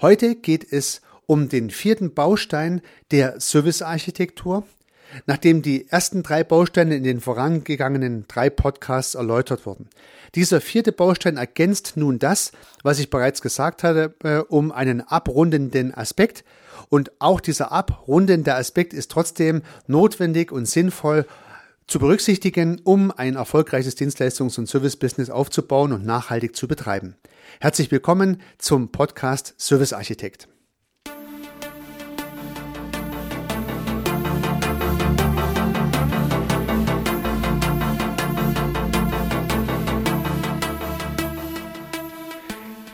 Heute geht es um den vierten Baustein der Servicearchitektur, nachdem die ersten drei Bausteine in den vorangegangenen drei Podcasts erläutert wurden. Dieser vierte Baustein ergänzt nun das, was ich bereits gesagt hatte, äh, um einen abrundenden Aspekt. Und auch dieser abrundende Aspekt ist trotzdem notwendig und sinnvoll zu berücksichtigen, um ein erfolgreiches Dienstleistungs- und Service-Business aufzubauen und nachhaltig zu betreiben. Herzlich willkommen zum Podcast Service Architekt.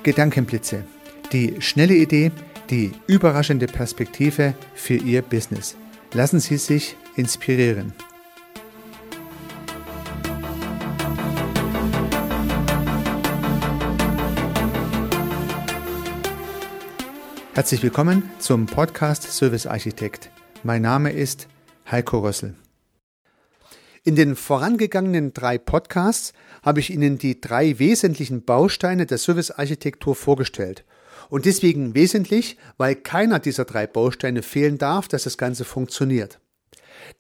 Gedankenblitze. Die schnelle Idee, die überraschende Perspektive für Ihr Business. Lassen Sie sich inspirieren. Herzlich willkommen zum Podcast Service Architekt. Mein Name ist Heiko Rössel. In den vorangegangenen drei Podcasts habe ich Ihnen die drei wesentlichen Bausteine der Servicearchitektur vorgestellt. Und deswegen wesentlich, weil keiner dieser drei Bausteine fehlen darf, dass das Ganze funktioniert.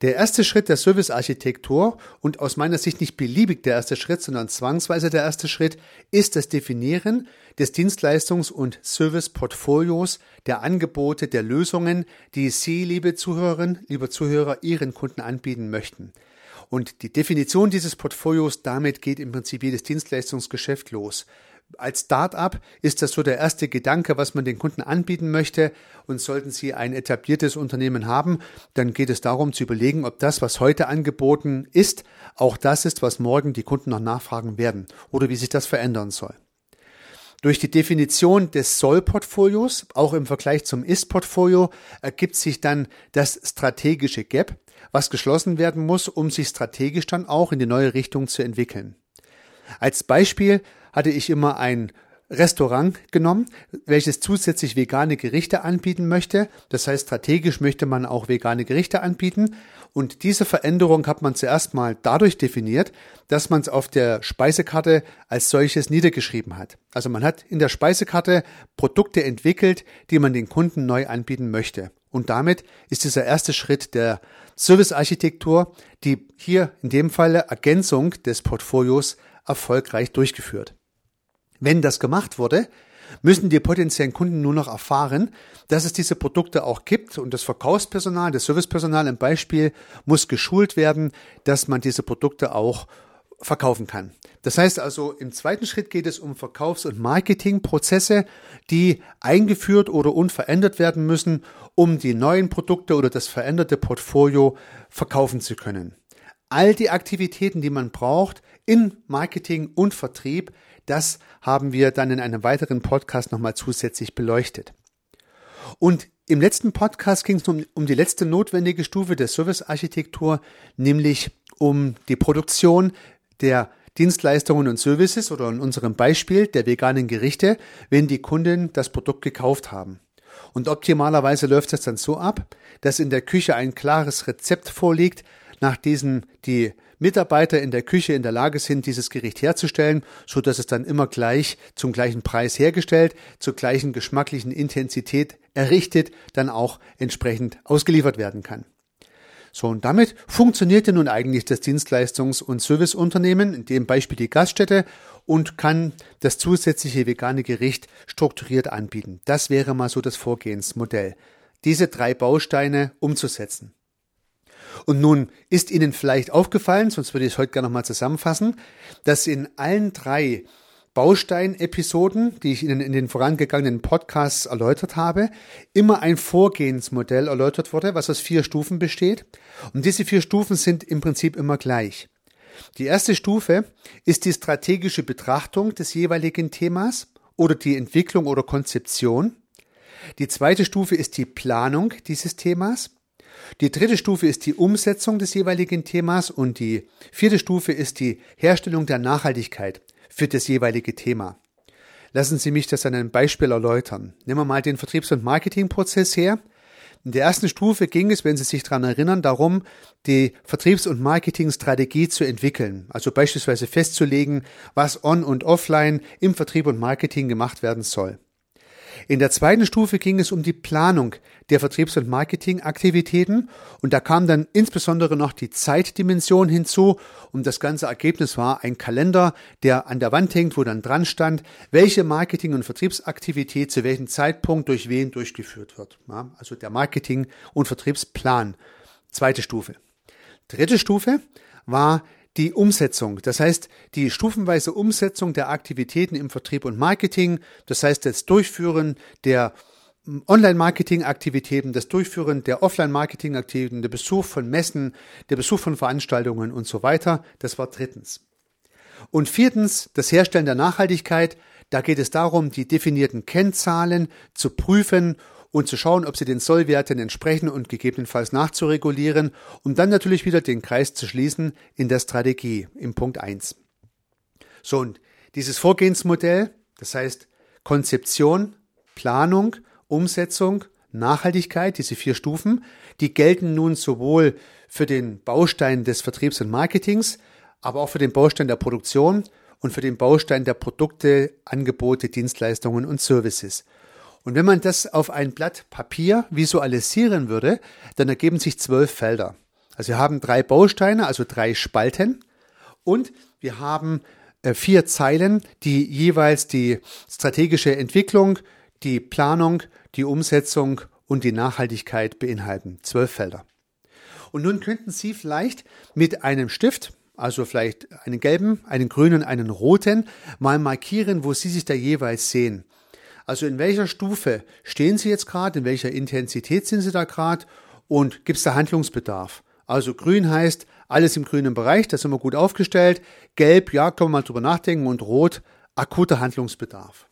Der erste Schritt der Servicearchitektur und aus meiner Sicht nicht beliebig der erste Schritt, sondern zwangsweise der erste Schritt ist das Definieren des Dienstleistungs- und Serviceportfolios, der Angebote, der Lösungen, die Sie, liebe Zuhörerinnen, liebe Zuhörer, Ihren Kunden anbieten möchten. Und die Definition dieses Portfolios, damit geht im Prinzip jedes Dienstleistungsgeschäft los. Als Start-up ist das so der erste Gedanke, was man den Kunden anbieten möchte. Und sollten Sie ein etabliertes Unternehmen haben, dann geht es darum zu überlegen, ob das, was heute angeboten ist, auch das ist, was morgen die Kunden noch nachfragen werden oder wie sich das verändern soll. Durch die Definition des Soll-Portfolios, auch im Vergleich zum Ist-Portfolio, ergibt sich dann das strategische Gap, was geschlossen werden muss, um sich strategisch dann auch in die neue Richtung zu entwickeln. Als Beispiel hatte ich immer ein Restaurant genommen, welches zusätzlich vegane Gerichte anbieten möchte. Das heißt, strategisch möchte man auch vegane Gerichte anbieten. Und diese Veränderung hat man zuerst mal dadurch definiert, dass man es auf der Speisekarte als solches niedergeschrieben hat. Also man hat in der Speisekarte Produkte entwickelt, die man den Kunden neu anbieten möchte. Und damit ist dieser erste Schritt der Servicearchitektur, die hier in dem Falle Ergänzung des Portfolios erfolgreich durchgeführt. Wenn das gemacht wurde, müssen die potenziellen Kunden nur noch erfahren, dass es diese Produkte auch gibt und das Verkaufspersonal, das Servicepersonal im Beispiel muss geschult werden, dass man diese Produkte auch verkaufen kann. Das heißt also, im zweiten Schritt geht es um Verkaufs- und Marketingprozesse, die eingeführt oder unverändert werden müssen, um die neuen Produkte oder das veränderte Portfolio verkaufen zu können. All die Aktivitäten, die man braucht in Marketing und Vertrieb, das haben wir dann in einem weiteren Podcast nochmal zusätzlich beleuchtet. Und im letzten Podcast ging es um, um die letzte notwendige Stufe der Servicearchitektur, nämlich um die Produktion der Dienstleistungen und Services oder in unserem Beispiel der veganen Gerichte, wenn die Kunden das Produkt gekauft haben. Und optimalerweise läuft es dann so ab, dass in der Küche ein klares Rezept vorliegt, nach diesem die Mitarbeiter in der Küche in der Lage sind, dieses Gericht herzustellen, so dass es dann immer gleich zum gleichen Preis hergestellt, zur gleichen geschmacklichen Intensität errichtet, dann auch entsprechend ausgeliefert werden kann. So, und damit funktionierte nun eigentlich das Dienstleistungs- und Serviceunternehmen, in dem Beispiel die Gaststätte, und kann das zusätzliche vegane Gericht strukturiert anbieten. Das wäre mal so das Vorgehensmodell, diese drei Bausteine umzusetzen. Und nun ist Ihnen vielleicht aufgefallen, sonst würde ich es heute gerne nochmal zusammenfassen, dass in allen drei Baustein-Episoden, die ich Ihnen in den vorangegangenen Podcasts erläutert habe, immer ein Vorgehensmodell erläutert wurde, was aus vier Stufen besteht. Und diese vier Stufen sind im Prinzip immer gleich. Die erste Stufe ist die strategische Betrachtung des jeweiligen Themas oder die Entwicklung oder Konzeption. Die zweite Stufe ist die Planung dieses Themas. Die dritte Stufe ist die Umsetzung des jeweiligen Themas und die vierte Stufe ist die Herstellung der Nachhaltigkeit für das jeweilige Thema. Lassen Sie mich das an einem Beispiel erläutern. Nehmen wir mal den Vertriebs- und Marketingprozess her. In der ersten Stufe ging es, wenn Sie sich daran erinnern, darum, die Vertriebs- und Marketingstrategie zu entwickeln. Also beispielsweise festzulegen, was on und offline im Vertrieb und Marketing gemacht werden soll. In der zweiten Stufe ging es um die Planung der Vertriebs- und Marketingaktivitäten und da kam dann insbesondere noch die Zeitdimension hinzu und das ganze Ergebnis war ein Kalender, der an der Wand hängt, wo dann dran stand, welche Marketing- und Vertriebsaktivität zu welchem Zeitpunkt durch wen durchgeführt wird. Ja, also der Marketing- und Vertriebsplan. Zweite Stufe. Dritte Stufe war die Umsetzung, das heißt die stufenweise Umsetzung der Aktivitäten im Vertrieb und Marketing, das heißt das Durchführen der Online-Marketing-Aktivitäten, das Durchführen der Offline-Marketing-Aktivitäten, der Besuch von Messen, der Besuch von Veranstaltungen und so weiter. Das war drittens. Und viertens, das Herstellen der Nachhaltigkeit. Da geht es darum, die definierten Kennzahlen zu prüfen und zu schauen, ob sie den Sollwerten entsprechen und gegebenenfalls nachzuregulieren, um dann natürlich wieder den Kreis zu schließen in der Strategie im Punkt 1. So, und dieses Vorgehensmodell, das heißt Konzeption, Planung, Umsetzung, Nachhaltigkeit, diese vier Stufen, die gelten nun sowohl für den Baustein des Vertriebs und Marketings, aber auch für den Baustein der Produktion und für den Baustein der Produkte, Angebote, Dienstleistungen und Services. Und wenn man das auf ein Blatt Papier visualisieren würde, dann ergeben sich zwölf Felder. Also wir haben drei Bausteine, also drei Spalten und wir haben äh, vier Zeilen, die jeweils die strategische Entwicklung, die Planung, die Umsetzung und die Nachhaltigkeit beinhalten. Zwölf Felder. Und nun könnten Sie vielleicht mit einem Stift, also vielleicht einen gelben, einen grünen, einen roten, mal markieren, wo Sie sich da jeweils sehen. Also in welcher Stufe stehen Sie jetzt gerade, in welcher Intensität sind Sie da gerade und gibt es da Handlungsbedarf? Also grün heißt alles im grünen Bereich, da sind wir gut aufgestellt. Gelb, ja, können wir mal drüber nachdenken und rot, akuter Handlungsbedarf.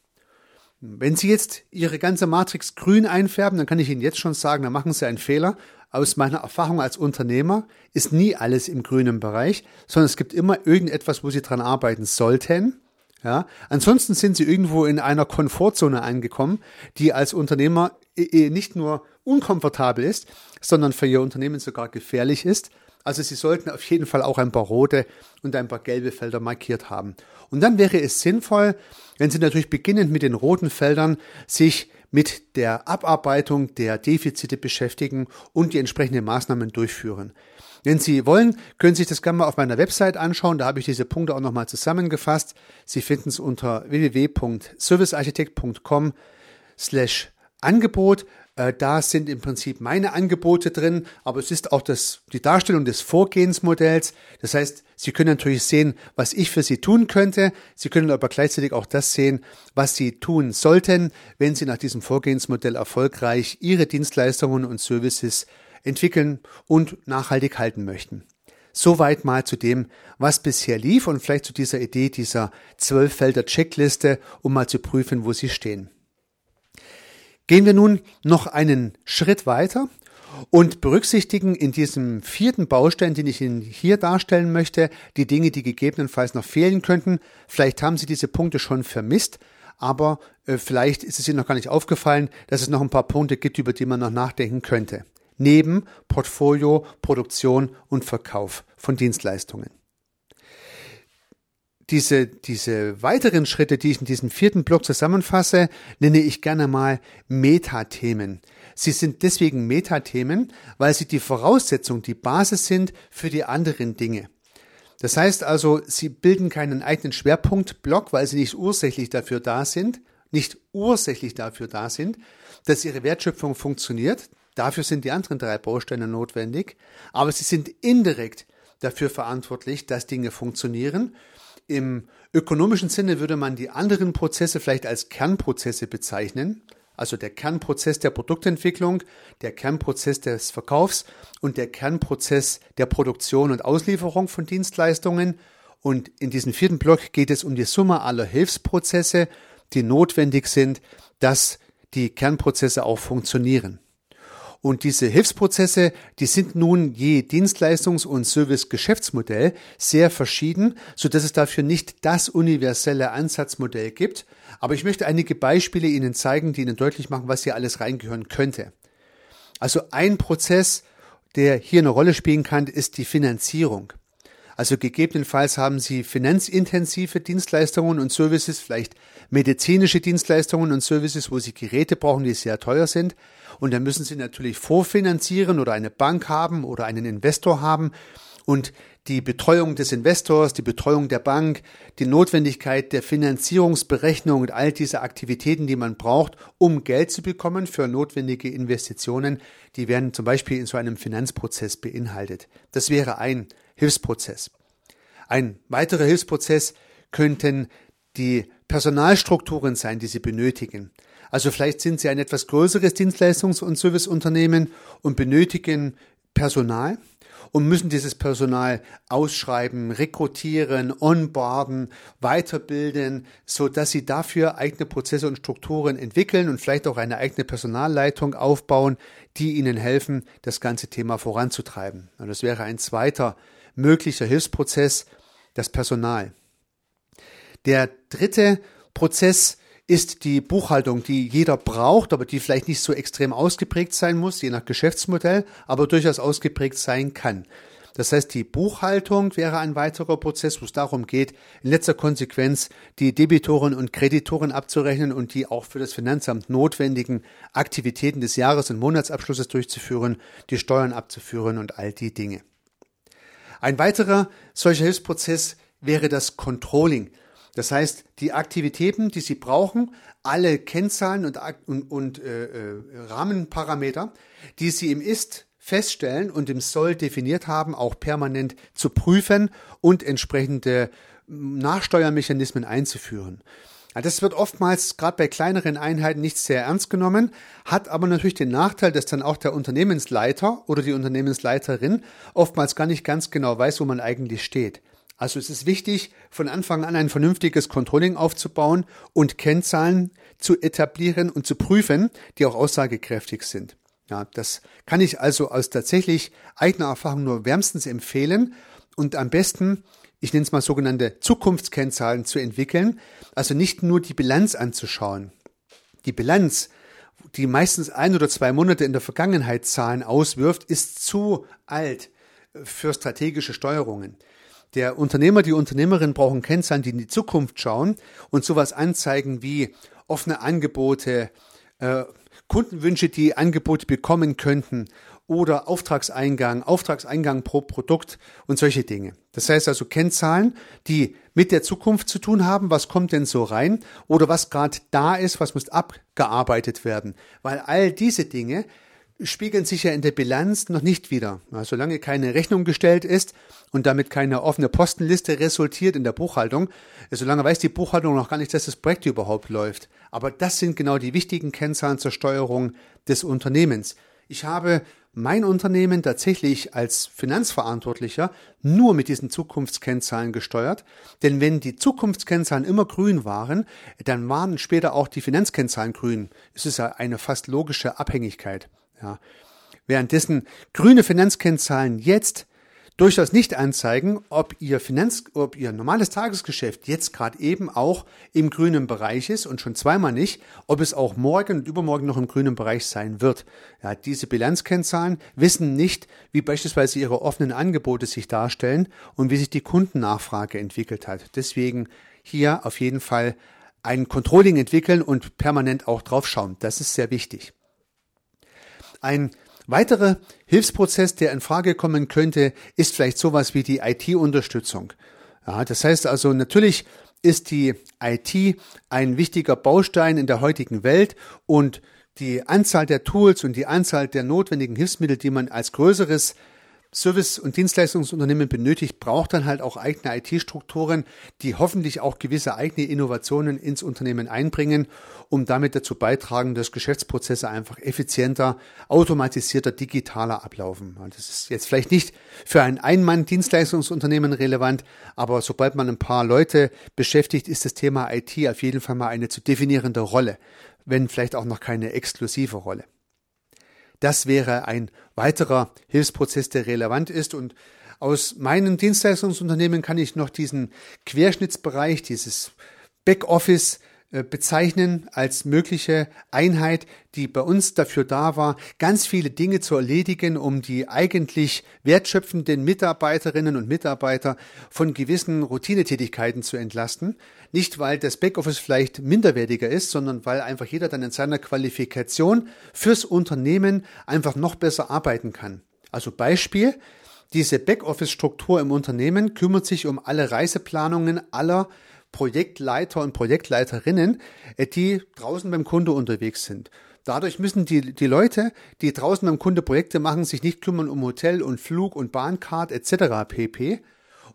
Wenn Sie jetzt Ihre ganze Matrix grün einfärben, dann kann ich Ihnen jetzt schon sagen, da machen Sie einen Fehler. Aus meiner Erfahrung als Unternehmer ist nie alles im grünen Bereich, sondern es gibt immer irgendetwas, wo Sie dran arbeiten sollten. Ja, ansonsten sind sie irgendwo in einer Komfortzone angekommen, die als Unternehmer nicht nur unkomfortabel ist, sondern für ihr Unternehmen sogar gefährlich ist. Also sie sollten auf jeden Fall auch ein paar rote und ein paar gelbe Felder markiert haben. Und dann wäre es sinnvoll, wenn Sie natürlich beginnend mit den roten Feldern sich mit der Abarbeitung der Defizite beschäftigen und die entsprechenden Maßnahmen durchführen. Wenn Sie wollen, können Sie sich das gerne mal auf meiner Website anschauen. Da habe ich diese Punkte auch nochmal zusammengefasst. Sie finden es unter www.servicearchitekt.com slash Angebot. Äh, da sind im Prinzip meine Angebote drin, aber es ist auch das, die Darstellung des Vorgehensmodells. Das heißt, Sie können natürlich sehen, was ich für Sie tun könnte. Sie können aber gleichzeitig auch das sehen, was Sie tun sollten, wenn Sie nach diesem Vorgehensmodell erfolgreich Ihre Dienstleistungen und Services entwickeln und nachhaltig halten möchten. Soweit mal zu dem, was bisher lief und vielleicht zu dieser Idee dieser zwölffelder Checkliste, um mal zu prüfen, wo Sie stehen. Gehen wir nun noch einen Schritt weiter und berücksichtigen in diesem vierten Baustein, den ich Ihnen hier darstellen möchte, die Dinge, die gegebenenfalls noch fehlen könnten. Vielleicht haben Sie diese Punkte schon vermisst, aber äh, vielleicht ist es Ihnen noch gar nicht aufgefallen, dass es noch ein paar Punkte gibt, über die man noch nachdenken könnte neben Portfolio, Produktion und Verkauf von Dienstleistungen. Diese, diese weiteren Schritte, die ich in diesem vierten Block zusammenfasse, nenne ich gerne mal Metathemen. Sie sind deswegen Metathemen, weil sie die Voraussetzung, die Basis sind für die anderen Dinge. Das heißt also, sie bilden keinen eigenen Schwerpunktblock, weil sie nicht ursächlich dafür da sind, nicht ursächlich dafür da sind, dass ihre Wertschöpfung funktioniert. Dafür sind die anderen drei Bausteine notwendig, aber sie sind indirekt dafür verantwortlich, dass Dinge funktionieren. Im ökonomischen Sinne würde man die anderen Prozesse vielleicht als Kernprozesse bezeichnen, also der Kernprozess der Produktentwicklung, der Kernprozess des Verkaufs und der Kernprozess der Produktion und Auslieferung von Dienstleistungen. Und in diesem vierten Block geht es um die Summe aller Hilfsprozesse, die notwendig sind, dass die Kernprozesse auch funktionieren. Und diese Hilfsprozesse, die sind nun je Dienstleistungs- und Service-Geschäftsmodell sehr verschieden, so dass es dafür nicht das universelle Ansatzmodell gibt. Aber ich möchte einige Beispiele Ihnen zeigen, die Ihnen deutlich machen, was hier alles reingehören könnte. Also ein Prozess, der hier eine Rolle spielen kann, ist die Finanzierung. Also gegebenenfalls haben Sie finanzintensive Dienstleistungen und Services, vielleicht medizinische Dienstleistungen und Services, wo Sie Geräte brauchen, die sehr teuer sind. Und dann müssen Sie natürlich vorfinanzieren oder eine Bank haben oder einen Investor haben. Und die Betreuung des Investors, die Betreuung der Bank, die Notwendigkeit der Finanzierungsberechnung und all diese Aktivitäten, die man braucht, um Geld zu bekommen für notwendige Investitionen, die werden zum Beispiel in so einem Finanzprozess beinhaltet. Das wäre ein Hilfsprozess. Ein weiterer Hilfsprozess könnten die Personalstrukturen sein, die Sie benötigen. Also vielleicht sind Sie ein etwas größeres Dienstleistungs- und Serviceunternehmen und benötigen Personal und müssen dieses Personal ausschreiben, rekrutieren, onboarden, weiterbilden, so dass sie dafür eigene Prozesse und Strukturen entwickeln und vielleicht auch eine eigene Personalleitung aufbauen, die ihnen helfen, das ganze Thema voranzutreiben. Und das wäre ein zweiter möglicher Hilfsprozess, das Personal. Der dritte Prozess ist die Buchhaltung, die jeder braucht, aber die vielleicht nicht so extrem ausgeprägt sein muss, je nach Geschäftsmodell, aber durchaus ausgeprägt sein kann. Das heißt, die Buchhaltung wäre ein weiterer Prozess, wo es darum geht, in letzter Konsequenz die Debitoren und Kreditoren abzurechnen und die auch für das Finanzamt notwendigen Aktivitäten des Jahres- und Monatsabschlusses durchzuführen, die Steuern abzuführen und all die Dinge. Ein weiterer solcher Hilfsprozess wäre das Controlling. Das heißt, die Aktivitäten, die Sie brauchen, alle Kennzahlen und, und, und äh, äh, Rahmenparameter, die Sie im Ist feststellen und im Soll definiert haben, auch permanent zu prüfen und entsprechende Nachsteuermechanismen einzuführen. Das wird oftmals gerade bei kleineren Einheiten nicht sehr ernst genommen, hat aber natürlich den Nachteil, dass dann auch der Unternehmensleiter oder die Unternehmensleiterin oftmals gar nicht ganz genau weiß, wo man eigentlich steht. Also es ist wichtig, von Anfang an ein vernünftiges Controlling aufzubauen und Kennzahlen zu etablieren und zu prüfen, die auch aussagekräftig sind. Ja, das kann ich also aus tatsächlich eigener Erfahrung nur wärmstens empfehlen und am besten, ich nenne es mal sogenannte Zukunftskennzahlen zu entwickeln, also nicht nur die Bilanz anzuschauen. Die Bilanz, die meistens ein oder zwei Monate in der Vergangenheit Zahlen auswirft, ist zu alt für strategische Steuerungen. Der Unternehmer, die Unternehmerin brauchen Kennzahlen, die in die Zukunft schauen und sowas anzeigen wie offene Angebote, äh, Kundenwünsche, die Angebote bekommen könnten oder Auftragseingang, Auftragseingang pro Produkt und solche Dinge. Das heißt also Kennzahlen, die mit der Zukunft zu tun haben, was kommt denn so rein oder was gerade da ist, was muss abgearbeitet werden. Weil all diese Dinge spiegeln sich ja in der Bilanz noch nicht wieder. Solange keine Rechnung gestellt ist und damit keine offene Postenliste resultiert in der Buchhaltung, solange weiß die Buchhaltung noch gar nicht, dass das Projekt überhaupt läuft. Aber das sind genau die wichtigen Kennzahlen zur Steuerung des Unternehmens. Ich habe mein Unternehmen tatsächlich als Finanzverantwortlicher nur mit diesen Zukunftskennzahlen gesteuert. Denn wenn die Zukunftskennzahlen immer grün waren, dann waren später auch die Finanzkennzahlen grün. Es ist ja eine fast logische Abhängigkeit. Ja. Währenddessen grüne Finanzkennzahlen jetzt durchaus nicht anzeigen, ob ihr Finanz, ob ihr normales Tagesgeschäft jetzt gerade eben auch im grünen Bereich ist und schon zweimal nicht, ob es auch morgen und übermorgen noch im grünen Bereich sein wird. Ja, diese Bilanzkennzahlen wissen nicht, wie beispielsweise ihre offenen Angebote sich darstellen und wie sich die Kundennachfrage entwickelt hat. Deswegen hier auf jeden Fall ein Controlling entwickeln und permanent auch drauf schauen. Das ist sehr wichtig. Ein weiterer Hilfsprozess, der in Frage kommen könnte, ist vielleicht sowas wie die IT-Unterstützung. Ja, das heißt also, natürlich ist die IT ein wichtiger Baustein in der heutigen Welt und die Anzahl der Tools und die Anzahl der notwendigen Hilfsmittel, die man als größeres Service- und Dienstleistungsunternehmen benötigt, braucht dann halt auch eigene IT-Strukturen, die hoffentlich auch gewisse eigene Innovationen ins Unternehmen einbringen, um damit dazu beitragen, dass Geschäftsprozesse einfach effizienter, automatisierter, digitaler ablaufen. Das ist jetzt vielleicht nicht für ein Ein-Mann-Dienstleistungsunternehmen relevant, aber sobald man ein paar Leute beschäftigt, ist das Thema IT auf jeden Fall mal eine zu definierende Rolle, wenn vielleicht auch noch keine exklusive Rolle. Das wäre ein weiterer Hilfsprozess, der relevant ist. Und aus meinen Dienstleistungsunternehmen kann ich noch diesen Querschnittsbereich, dieses Backoffice bezeichnen als mögliche Einheit, die bei uns dafür da war, ganz viele Dinge zu erledigen, um die eigentlich wertschöpfenden Mitarbeiterinnen und Mitarbeiter von gewissen Routinetätigkeiten zu entlasten. Nicht, weil das Backoffice vielleicht minderwertiger ist, sondern weil einfach jeder dann in seiner Qualifikation fürs Unternehmen einfach noch besser arbeiten kann. Also Beispiel, diese Backoffice-Struktur im Unternehmen kümmert sich um alle Reiseplanungen aller Projektleiter und Projektleiterinnen, äh, die draußen beim Kunde unterwegs sind. Dadurch müssen die, die Leute, die draußen beim Kunde Projekte machen, sich nicht kümmern um Hotel und Flug und Bahncard etc. pp.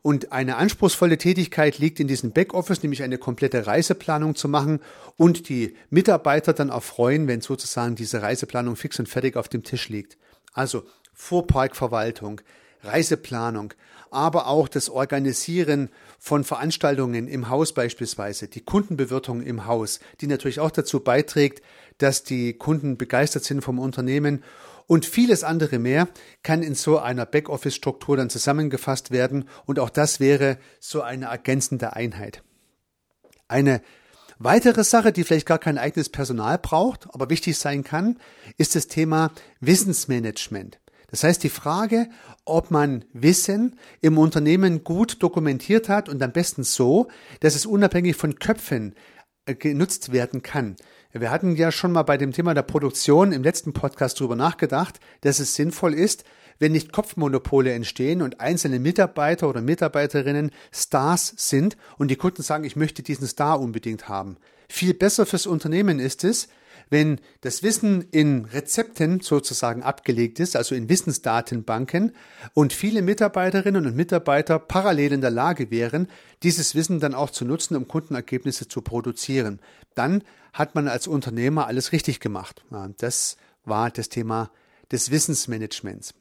Und eine anspruchsvolle Tätigkeit liegt in diesem Backoffice, nämlich eine komplette Reiseplanung zu machen und die Mitarbeiter dann erfreuen, wenn sozusagen diese Reiseplanung fix und fertig auf dem Tisch liegt. Also Vorparkverwaltung, Reiseplanung, aber auch das Organisieren von Veranstaltungen im Haus beispielsweise, die Kundenbewirtung im Haus, die natürlich auch dazu beiträgt, dass die Kunden begeistert sind vom Unternehmen und vieles andere mehr kann in so einer Backoffice-Struktur dann zusammengefasst werden und auch das wäre so eine ergänzende Einheit. Eine weitere Sache, die vielleicht gar kein eigenes Personal braucht, aber wichtig sein kann, ist das Thema Wissensmanagement. Das heißt, die Frage, ob man Wissen im Unternehmen gut dokumentiert hat und am besten so, dass es unabhängig von Köpfen äh, genutzt werden kann. Wir hatten ja schon mal bei dem Thema der Produktion im letzten Podcast darüber nachgedacht, dass es sinnvoll ist, wenn nicht Kopfmonopole entstehen und einzelne Mitarbeiter oder Mitarbeiterinnen Stars sind und die Kunden sagen, ich möchte diesen Star unbedingt haben. Viel besser fürs Unternehmen ist es, wenn das Wissen in Rezepten sozusagen abgelegt ist, also in Wissensdatenbanken, und viele Mitarbeiterinnen und Mitarbeiter parallel in der Lage wären, dieses Wissen dann auch zu nutzen, um Kundenergebnisse zu produzieren, dann hat man als Unternehmer alles richtig gemacht. Das war das Thema des Wissensmanagements.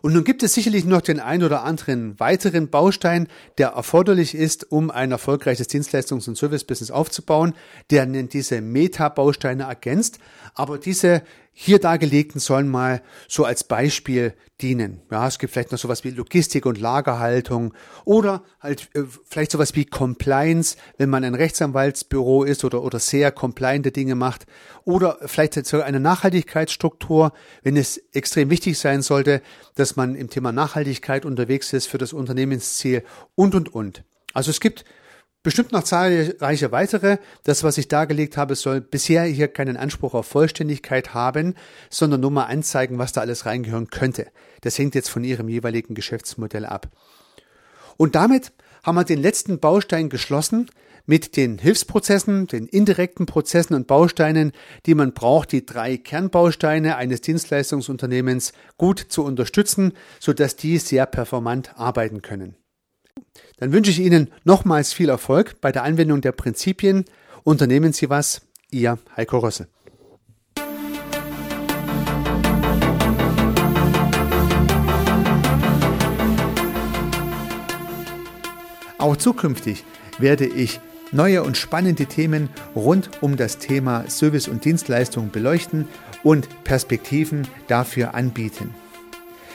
Und nun gibt es sicherlich noch den ein oder anderen weiteren Baustein, der erforderlich ist, um ein erfolgreiches Dienstleistungs- und Service-Business aufzubauen, der diese Meta-Bausteine ergänzt. Aber diese hier dargelegten sollen mal so als Beispiel dienen. Ja, es gibt vielleicht noch sowas wie Logistik und Lagerhaltung oder halt äh, vielleicht sowas wie Compliance, wenn man ein Rechtsanwaltsbüro ist oder, oder sehr compliante Dinge macht oder vielleicht sogar eine Nachhaltigkeitsstruktur, wenn es extrem wichtig sein sollte, dass man im Thema Nachhaltigkeit unterwegs ist für das Unternehmensziel und, und, und. Also es gibt Bestimmt noch zahlreiche weitere. Das, was ich dargelegt habe, soll bisher hier keinen Anspruch auf Vollständigkeit haben, sondern nur mal anzeigen, was da alles reingehören könnte. Das hängt jetzt von Ihrem jeweiligen Geschäftsmodell ab. Und damit haben wir den letzten Baustein geschlossen mit den Hilfsprozessen, den indirekten Prozessen und Bausteinen, die man braucht, die drei Kernbausteine eines Dienstleistungsunternehmens gut zu unterstützen, sodass die sehr performant arbeiten können. Dann wünsche ich Ihnen nochmals viel Erfolg bei der Anwendung der Prinzipien. Unternehmen Sie was, Ihr Heiko Rössel. Auch zukünftig werde ich neue und spannende Themen rund um das Thema Service und Dienstleistung beleuchten und Perspektiven dafür anbieten.